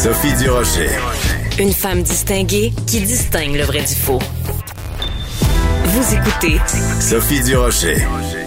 Sophie Durocher. Une femme distinguée qui distingue le vrai du faux. Vous écoutez Sophie Durocher.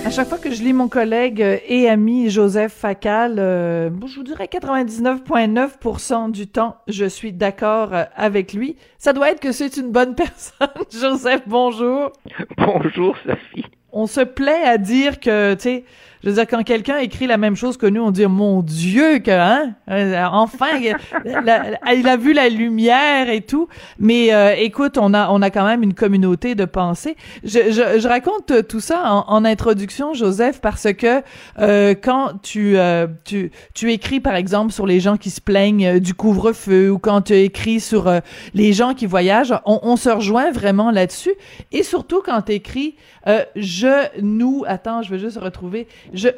À chaque fois que je lis mon collègue et ami Joseph Facal, euh, je vous dirais 99,9% du temps, je suis d'accord euh, avec lui. Ça doit être que c'est une bonne personne. Joseph, bonjour. Bonjour, Sophie. On se plaît à dire que, tu sais, je veux dire, quand quelqu'un écrit la même chose que nous, on dit, mon Dieu, que, hein, euh, enfin, il a vu la lumière et tout. Mais euh, écoute, on a, on a quand même une communauté de pensée. Je, je, je raconte tout ça en, en, introduction, Joseph, parce que euh, quand tu, euh, tu, tu écris, par exemple, sur les gens qui se plaignent du couvre-feu ou quand tu écris sur les gens qui voyagent, on, on se rejoint vraiment là-dessus. Et surtout quand tu écris, je, nous, attends, je vais juste retrouver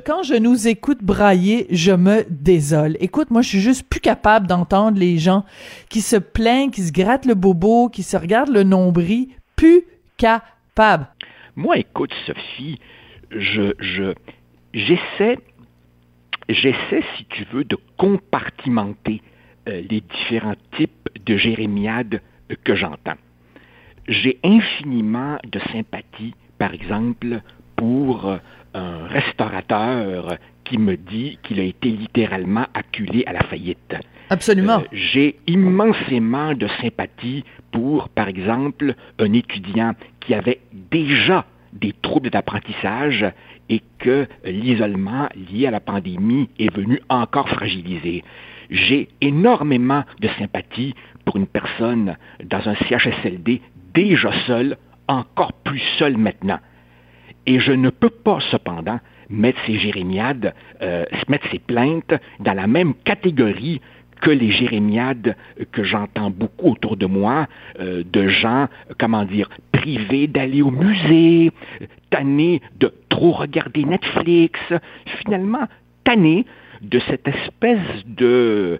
quand je nous écoute brailler, je me désole. Écoute, moi, je suis juste plus capable d'entendre les gens qui se plaignent, qui se grattent le bobo, qui se regardent le nombril. Plus capable. Moi, écoute, Sophie, je, je, j'essaie, j'essaie, si tu veux, de compartimenter euh, les différents types de jérémiades que j'entends. J'ai infiniment de sympathie, par exemple, pour euh, un restaurateur qui me dit qu'il a été littéralement acculé à la faillite. Absolument. Euh, j'ai immensément de sympathie pour, par exemple, un étudiant qui avait déjà des troubles d'apprentissage et que l'isolement lié à la pandémie est venu encore fragiliser. J'ai énormément de sympathie pour une personne dans un CHSLD déjà seule, encore plus seule maintenant. Et je ne peux pas cependant mettre ces jérémiades, euh, mettre ces plaintes dans la même catégorie que les jérémiades que j'entends beaucoup autour de moi, euh, de gens, comment dire, privés d'aller au musée, tannés de trop regarder Netflix, finalement tannés de cette espèce de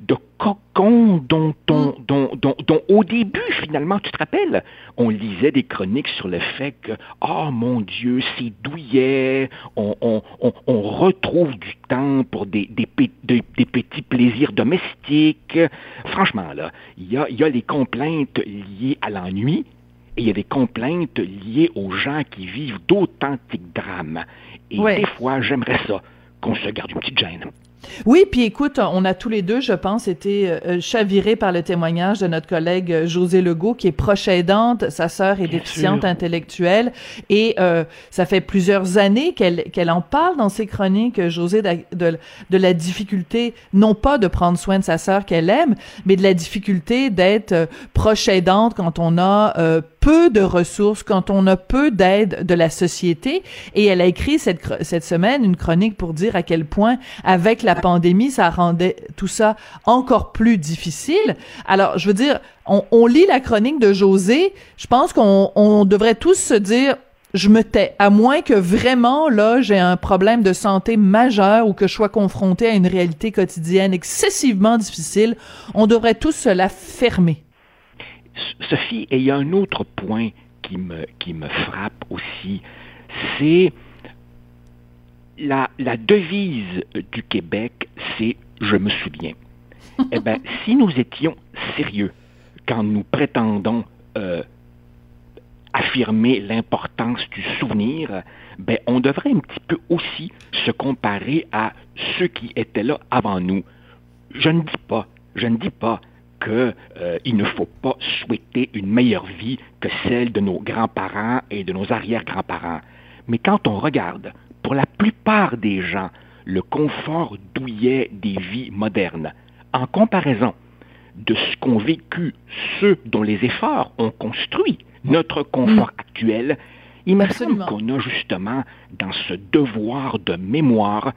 de cocon dont, dont, dont, dont, au début, finalement, tu te rappelles, on lisait des chroniques sur le fait que, oh mon Dieu, c'est douillet, on, on, on, retrouve du temps pour des, des, des, petits plaisirs domestiques. Franchement, là, il y a, y a les complaintes liées à l'ennui, et il y a des complaintes liées aux gens qui vivent d'authentiques drames. Et des fois, j'aimerais ça, qu'on se garde une petite gêne. Oui, puis écoute, on a tous les deux, je pense, été euh, chavirés par le témoignage de notre collègue euh, José Legault, qui est proche aidante, sa sœur est déficiente intellectuelle, et euh, ça fait plusieurs années qu'elle qu'elle en parle dans ses chroniques, José, de, de, de, la difficulté, non pas de prendre soin de sa sœur qu'elle aime, mais de la difficulté d'être proche aidante quand on a peu de ressources, quand on a peu d'aide de la société. Et elle a écrit cette, cette semaine une chronique pour dire à quel point, avec la pandémie, ça rendait tout ça encore plus difficile. Alors, je veux dire, on, lit la chronique de José. Je pense qu'on on devrait tous se dire, je me tais, à moins que vraiment, là, j'ai un problème de santé majeur ou que je sois confronté à une réalité quotidienne excessivement difficile, on devrait tous se la fermer. Sophie, et il y a un autre point qui me, qui me frappe aussi, c'est la, devise du Québec, c'est je me souviens. eh bien, si nous étions sérieux quand nous prétendons euh, affirmer l'importance du souvenir, ben, on devrait un petit peu aussi se comparer à ceux qui étaient là avant nous. Je ne dis pas, je ne dis pas qu'il euh, ne faut pas souhaiter une meilleure vie que celle de nos grands-parents et de nos arrière-grands-parents. Mais quand on regarde, pour la plupart des gens, le confort douillet des vies modernes, en comparaison de ce qu'ont vécu ceux dont les efforts ont construit notre confort mm. actuel, il me semble qu'on a justement dans ce devoir de mémoire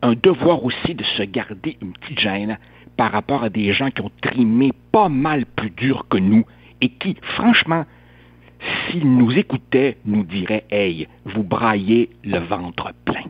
un devoir aussi de se garder une petite gêne par rapport à des gens qui ont trimé pas mal plus dur que nous et qui, franchement, s'ils nous écoutaient, nous diraient Hey, vous braillez le ventre plein.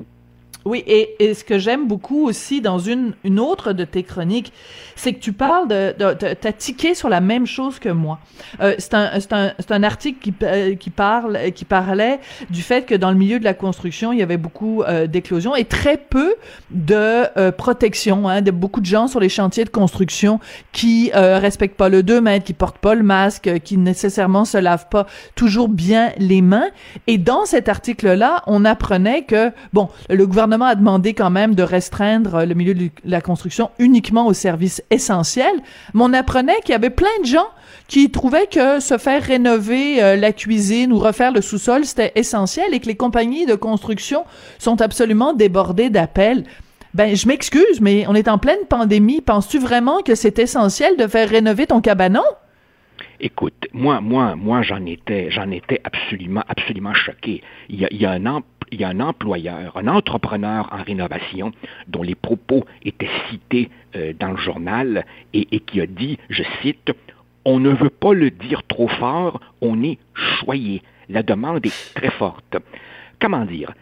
Oui, et, ce que j'aime beaucoup aussi dans une, une autre de tes chroniques, c'est que tu parles de, t'as tiqué sur la même chose que moi. Euh, c'est un, c'est un, c'est un article qui, euh, qui parle, qui parlait du fait que dans le milieu de la construction, il y avait beaucoup euh, d'éclosions et très peu de protection, hein, de beaucoup de gens sur les chantiers de construction qui respectent pas le 2 mètres, qui portent pas le masque, qui nécessairement se lavent pas toujours bien les mains. Et dans cet article-là, on apprenait que, bon, le gouvernement a demandé quand même de restreindre le milieu de la construction uniquement aux services essentiels, mais on apprenait qu'il y avait plein de gens qui trouvaient que se faire rénover euh, la cuisine ou refaire le sous-sol, c'était essentiel et que les compagnies de construction sont absolument débordées d'appels. Ben, je m'excuse, mais on est en pleine pandémie. Penses-tu vraiment que c'est essentiel de faire rénover ton cabanon? Écoute, moi, moi, moi, j'en étais, j'en étais absolument, absolument choqué. Il y a un an, il y a un employeur, un entrepreneur en rénovation dont les propos étaient cités euh, dans le journal et, qui a dit, je cite, On ne veut pas le dire trop fort, on est choyé. La demande est très forte. Comment dire?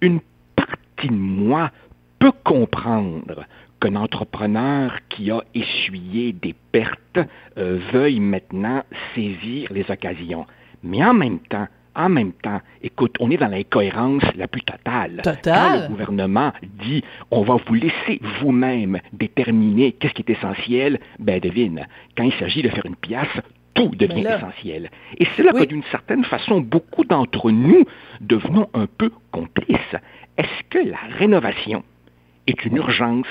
Une partie de moi peut comprendre qu'un entrepreneur qui a essuyé des pertes euh, veuille maintenant saisir les occasions. Mais en même temps, en même temps, écoute, on est dans l'incohérence la plus totale. Total. Quand le gouvernement dit on va vous laisser vous-même déterminer qu'est-ce qui est essentiel, ben devine, quand il s'agit de faire une pièce, tout devient là, essentiel. Et c'est là oui. que d'une certaine façon, beaucoup d'entre nous devenons un peu complices. Est-ce que la rénovation est une urgence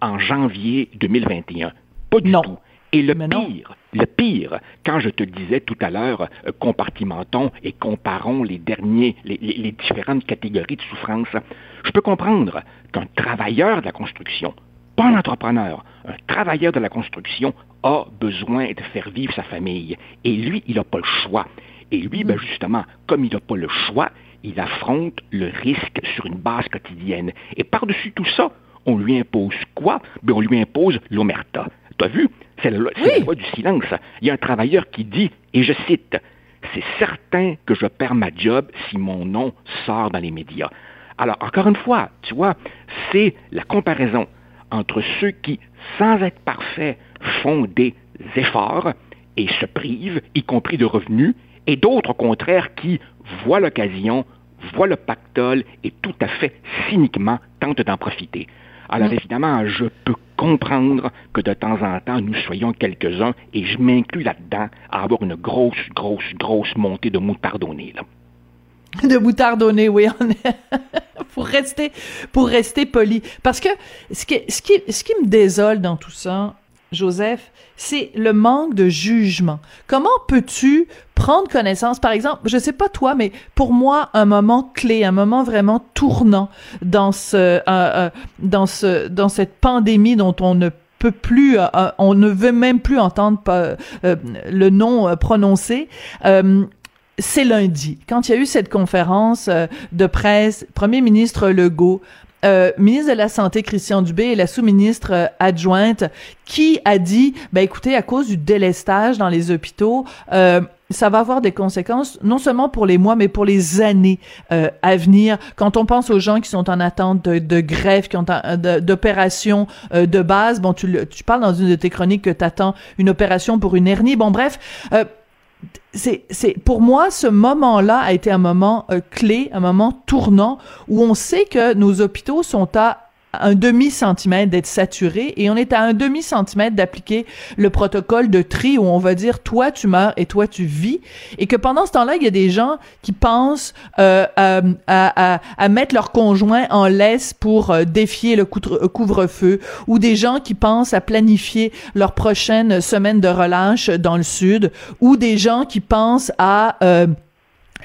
en janvier 2021? Pas du non. tout. Et le pire, le pire, quand je te disais tout à l'heure, euh, compartimentons et comparons les derniers, les, les, les, différentes catégories de souffrance, je peux comprendre qu'un travailleur de la construction, pas un entrepreneur, un travailleur de la construction a besoin de faire vivre sa famille. Et lui, il n'a pas le choix. Et lui, ben justement, comme il n'a pas le choix, il affronte le risque sur une base quotidienne. Et par-dessus tout ça, on lui impose quoi? Ben, on lui impose l'omerta. Tu as vu? C'est la, loi, oui. la loi du silence. Il y a un travailleur qui dit, et je cite, C'est certain que je perds ma job si mon nom sort dans les médias. Alors, encore une fois, tu vois, c'est la comparaison entre ceux qui, sans être parfaits, font des efforts et se privent, y compris de revenus, et d'autres, au contraire, qui voient l'occasion, voient le pactole et tout à fait cyniquement tentent d'en profiter. Alors évidemment, je peux comprendre que de temps en temps, nous soyons quelques-uns, et je m'inclus là-dedans, à avoir une grosse, grosse, grosse montée de moutardonnée. Là. De moutardonnée, oui. pour rester, pour rester poli. Parce que ce qui, ce qui, ce qui me désole dans tout ça, Joseph, c'est le manque de jugement. Comment peux-tu prendre connaissance, par exemple, je sais pas toi, mais pour moi, un moment clé, un moment vraiment tournant dans ce, euh, euh, dans ce, dans cette pandémie dont on ne peut plus, euh, on ne veut même plus entendre euh, le nom prononcé. c'est lundi, quand il y a eu cette conférence de presse, Premier ministre Legault euh, ministre de la Santé Christian Dubé et la sous-ministre euh, adjointe qui a dit, ben écoutez, à cause du délestage dans les hôpitaux, euh, ça va avoir des conséquences non seulement pour les mois, mais pour les années euh, à venir. Quand on pense aux gens qui sont en attente de, de greffe, qui ont d'opérations euh, de base, bon, tu, tu parles dans une de tes chroniques que tu attends une opération pour une hernie. Bon, bref, euh, c'est, c'est pour moi ce moment-là a été un moment euh, clé, un moment tournant où on sait que nos hôpitaux sont à un demi centimètre d'être saturés et on est à un demi centimètre d'appliquer le protocole de tri où on va dire toi tu meurs et toi tu vis. Et que pendant ce temps-là il y a des gens qui pensent euh, à, à, à, mettre leur conjoint en laisse pour euh, défier le couvre-feu ou des gens qui pensent à planifier leur prochaine semaine de relâche dans le sud ou des gens qui pensent à euh,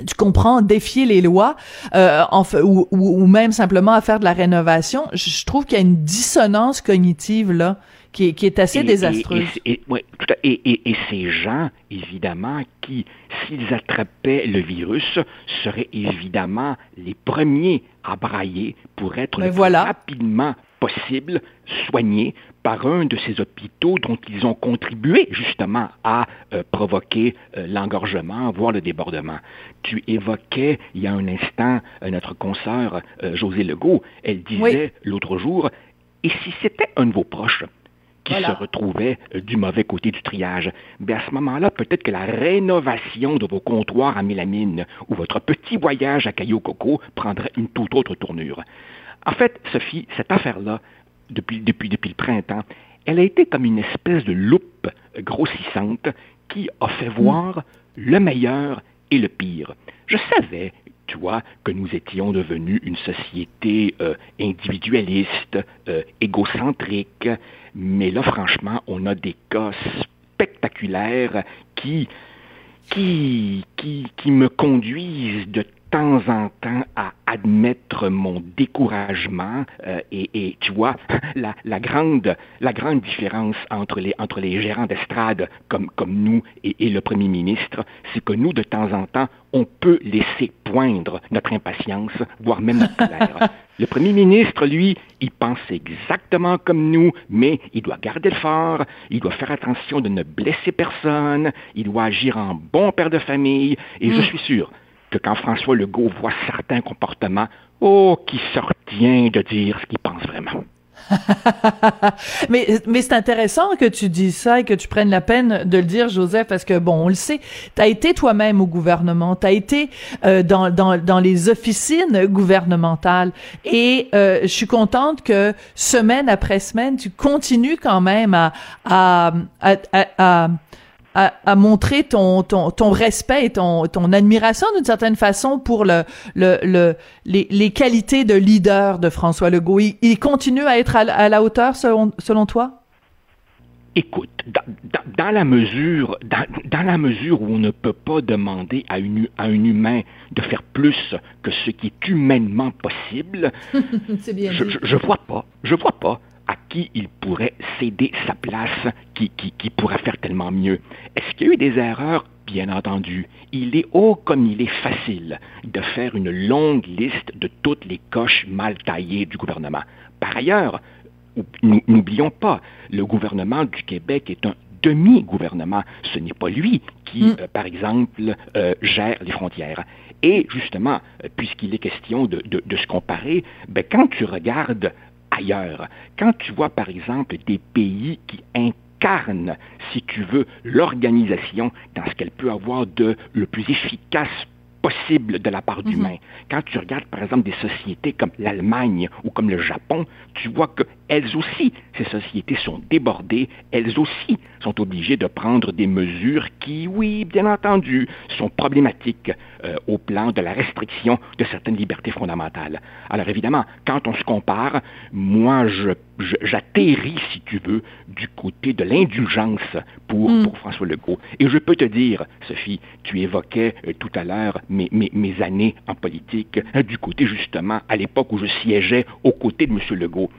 tu comprends, défier les lois, euh, en, ou, ou, même simplement à faire de la rénovation, je, je trouve qu'il y a une dissonance cognitive là qui est, qui est assez et, désastreuse. Et, et, ouais, et, et, ces gens, évidemment, qui, s'ils attrapaient le virus, seraient évidemment les premiers à brailler pour être Mais le voilà. plus rapidement possible soignés par un de ces hôpitaux dont ils ont contribué justement à euh, provoquer euh, l'engorgement, voire le débordement. Tu évoquais il y a un instant notre consoeur José Legault, elle disait l'autre jour, et si c'était un de vos proches qui se retrouvait du mauvais côté du triage, bien à ce moment-là, peut-être que la rénovation de vos comptoirs à mélamine ou votre petit voyage à Caillou Coco prendrait une toute autre tournure. En fait, Sophie, cette affaire-là, depuis, depuis, depuis le printemps, elle a été comme une espèce de loupe grossissante qui a fait mm. voir le meilleur et le pire. Je savais, tu vois, que nous étions devenus une société euh, individualiste, euh, égocentrique, mais là, franchement, on a des cas spectaculaires qui, qui, qui, qui me conduisent de temps en temps à admettre mon découragement euh, et, tu vois la, la, grande la grande différence entre les entre les gérants d'estrade comme comme nous et, et le premier ministre c'est que nous de temps en temps on peut laisser poindre notre impatience voire même notre colère le premier ministre lui il pense exactement comme nous mais il doit garder le fort il doit faire attention de ne blesser personne il doit agir en bon père de famille et je mm. suis sûr que quand François Legault voit certains comportements, oh, qui sortient de dire ce qu'il pense vraiment. mais mais c'est intéressant que tu dises ça et que tu prennes la peine de le dire, Joseph, parce que bon, on le sait, tu as été toi-même au gouvernement, tu as été euh, dans, dans, dans les officines gouvernementales et euh, je suis contente que semaine après semaine, tu continues quand même à, à, à à, montrer ton, ton, ton respect et ton, ton admiration d'une certaine façon pour le, le, le les, les, qualités de leader de François Legault. Il, continue à être à, la hauteur selon, selon toi? Écoute, dans, dans, la mesure, dans, dans, la mesure où on ne peut pas demander à, une, à un humain de faire plus que ce qui est humainement possible, bien je, je, je vois pas, je vois pas à qui il pourrait céder sa place, qui, qui, pourrait faire tellement mieux. Est-ce qu'il y a eu des erreurs? Bien entendu. Il est haut comme il est facile de faire une longue liste de toutes les coches mal taillées du gouvernement. Par ailleurs, n'oublions pas, le gouvernement du Québec est un demi-gouvernement. Ce n'est pas lui qui, mm. euh, par exemple, euh, gère les frontières. Et justement, euh, puisqu'il est question de, de, se comparer, ben, quand tu regardes ailleurs. Quand tu vois, par exemple, des pays qui incarnent, si tu veux, l'organisation dans ce qu'elle peut avoir de le plus efficace possible de la part mhm. d'humains. Quand tu regardes, par exemple, des sociétés comme l'Allemagne ou comme le Japon, tu vois qu'elles aussi, ces sociétés sont débordées, elles aussi sont obligées de prendre des mesures qui, oui, bien entendu, sont problématiques euh, au plan de la restriction de certaines libertés fondamentales. Alors évidemment, quand on se compare, moi, je j'atterris, si tu veux, du côté de l'indulgence pour, mm. pour François Legault. Et je peux te dire, Sophie, tu évoquais euh, tout à l'heure mes, mes, mes, années en politique, euh, du côté justement, à l'époque où je siégeais aux côtés de M. Legault.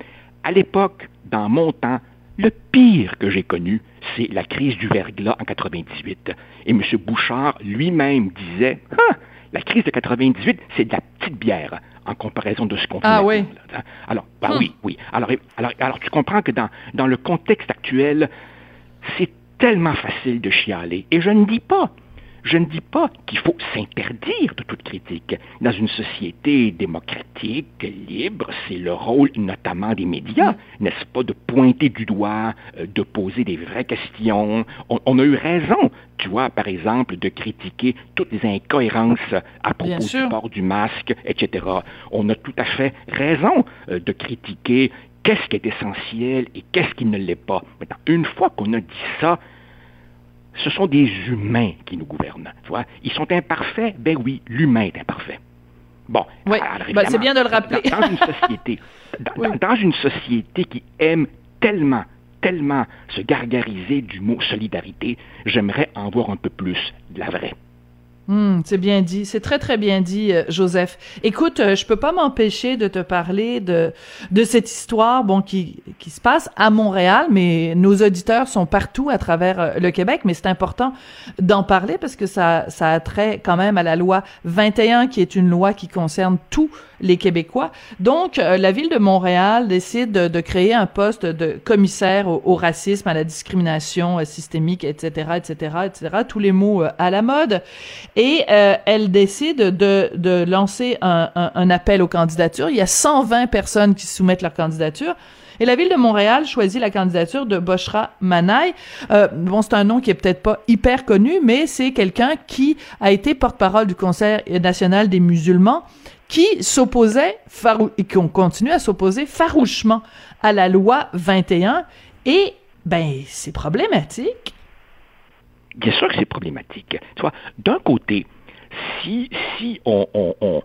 À l'époque, dans mon temps, le pire que j'ai connu, c'est la crise du verglas en 98. Et M. Bouchard lui-même disait, ah, la crise de 98, c'est de la petite bière en comparaison de ce qu'on Ah oui. Alors, bah oui, oui. Alors, alors, alors, tu comprends que dans, dans le contexte actuel, c'est tellement facile de chialer. Et je ne dis pas je ne dis pas qu'il faut s'interdire de toute critique. Dans une société démocratique, libre, c'est le rôle notamment des médias, n'est-ce pas, de pointer du doigt, euh, de poser des vraies questions. On, a eu raison, tu vois, par exemple, de critiquer toutes les incohérences à propos du port du masque, etc. On a tout à fait raison euh, de critiquer qu'est-ce qui est essentiel et qu'est-ce qui ne l'est pas. Maintenant, une fois qu'on a dit ça, ce sont des humains qui nous gouvernent. Tu vois? Ils sont imparfaits, ben oui, l'humain est imparfait. Bon, oui. Ben, c'est bien de le rappeler. Dans, une société, dans, une société qui aime tellement, tellement se gargariser du mot solidarité, j'aimerais en voir un peu plus de la vraie. Hmm, c'est bien dit, c'est très très bien dit, euh, Joseph. Écoute, euh, je peux pas m'empêcher de te parler de de cette histoire, bon, qui qui se passe à Montréal, mais nos auditeurs sont partout à travers euh, le Québec, mais c'est important d'en parler parce que ça ça a trait quand même à la loi 21, qui est une loi qui concerne tous les Québécois. Donc, euh, la ville de Montréal décide de, créer un poste de commissaire au, racisme, à la discrimination euh, systémique, etc., etc., etc., tous les mots euh, à la mode. Et elle décide de, de lancer un, un, un appel aux candidatures. Il y a 120 personnes qui soumettent leur candidature. Et la ville de Montréal choisit la candidature de Boshra Manaï. Euh, bon, c'est un nom qui est peut-être pas hyper connu, mais c'est quelqu'un qui a été porte-parole du Conseil national des musulmans qui s'opposait et qui ont continué à s'opposer farouchement à la loi 21 et ben c'est problématique. Bien sûr que c'est problématique. D'un côté, si si on, on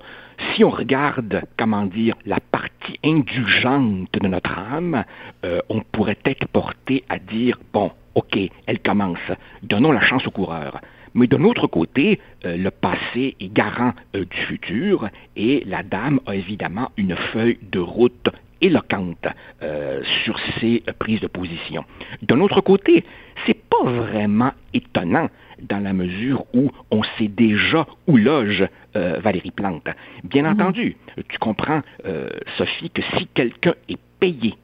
si on regarde, comment dire, la partie indulgente de notre âme, euh, on pourrait être porté à dire, bon, OK, elle commence, donnons la chance au coureur. Mais d'un autre côté, euh, le passé est garant euh, du futur et la dame a évidemment une feuille de route éloquente sur ses prises de position. D'un autre côté, c'est pas vraiment étonnant dans la mesure où on sait déjà où loge euh, Valérie Plante. Bien mhm. entendu, tu comprends, euh, Sophie, que si quelqu'un est payé,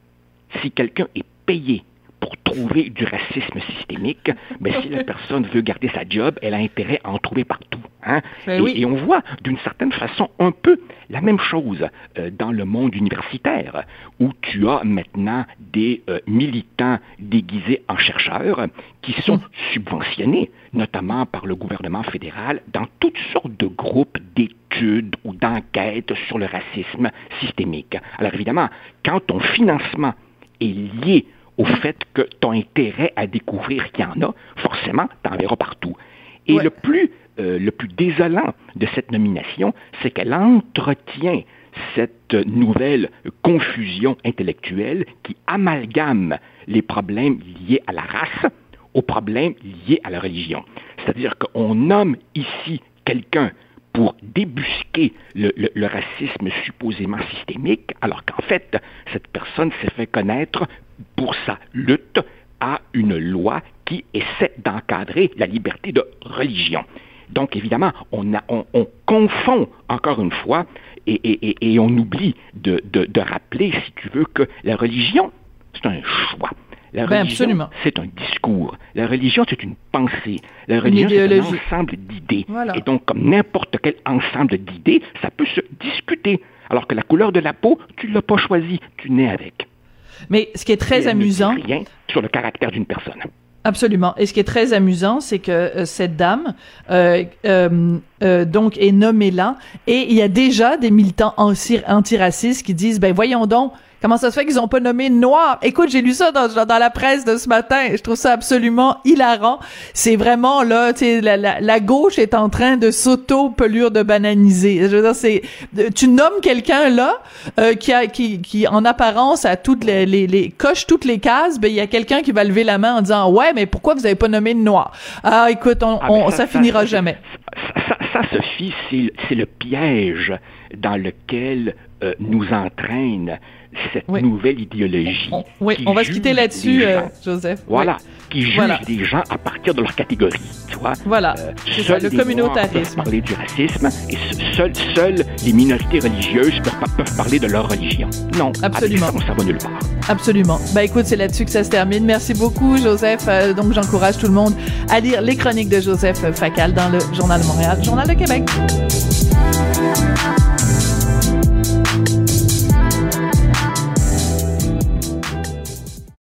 si quelqu'un est payé pour trouver du racisme systémique, mais ben, si la personne veut garder sa job, elle a intérêt à en trouver partout. Hein? Ben et, on voit d'une certaine façon un peu la même chose euh, dans le monde universitaire, où tu as maintenant des euh, militants déguisés en chercheurs qui sont subventionnés, notamment par le gouvernement fédéral, dans toutes sortes de groupes d'études ou d'enquêtes sur le racisme systémique. Alors évidemment, quand ton financement est lié au fait que ton intérêt à découvrir qu'il y en a, forcément, tu en verras partout. Et le, plus, euh, le plus désolant de cette nomination, c'est qu'elle entretient cette nouvelle confusion intellectuelle qui amalgame les problèmes liés à la race aux problèmes liés à la religion. C'est-à-dire qu'on nomme ici quelqu'un pour débusquer le, racisme supposément systémique, alors qu'en fait, cette personne s'est fait connaître pour sa lutte à une loi qui essaie d'encadrer la liberté de religion. Donc, évidemment, on, confond encore une fois et, on oublie de, rappeler, si tu veux, que la religion, c'est un choix. La ben, religion, c'est un discours. La religion, c'est une pensée. La religion, c'est un ensemble d'idées. Et donc, comme n'importe quel ensemble d'idées, ça peut se discuter. Alors que la couleur de la peau, tu ne l'as pas choisie, tu nais avec. Mais ce qui est très amusant. Ne rien sur le caractère d'une personne. Absolument. Et ce qui est très amusant, c'est que euh, cette dame, euh, euh, donc, est nommée là, et il y a déjà des militants antiracistes qui disent, ben voyons donc, Comment ça se fait qu'ils ont pas nommé noir? Écoute, j'ai lu ça dans, dans la presse de ce matin. Je trouve ça absolument hilarant. C'est vraiment là, tu sais, la, la, la, gauche est en train de s'auto-pelure de bananiser. Je veux dire, c'est, tu nommes quelqu'un là, euh, qui a, qui, qui en apparence a toutes les, les, les coche toutes les cases, ben il y a quelqu'un qui va lever la main en disant ouais, mais pourquoi vous avez pas nommé de noir? Ah, écoute, on, ah, on ça, finira jamais. Ça, ça, Sophie, c'est le piège dans lequel euh, nous entraîne cette nouvelle idéologie. oui, on va se quitter là-dessus, euh, Joseph. Voilà, qui juge des gens à partir de leur catégorie, tu vois. Voilà, euh, seul le communautarisme. Parler du racisme et seules seul les minorités religieuses peuvent, parler de leur religion. Non, absolument. ça, ça va nulle part. Absolument. Ben écoute, c'est là-dessus que ça se termine. Merci beaucoup, Joseph. Donc j'encourage tout le monde à lire les chroniques de Joseph Facal dans le Journal de Montréal, Journal de Québec.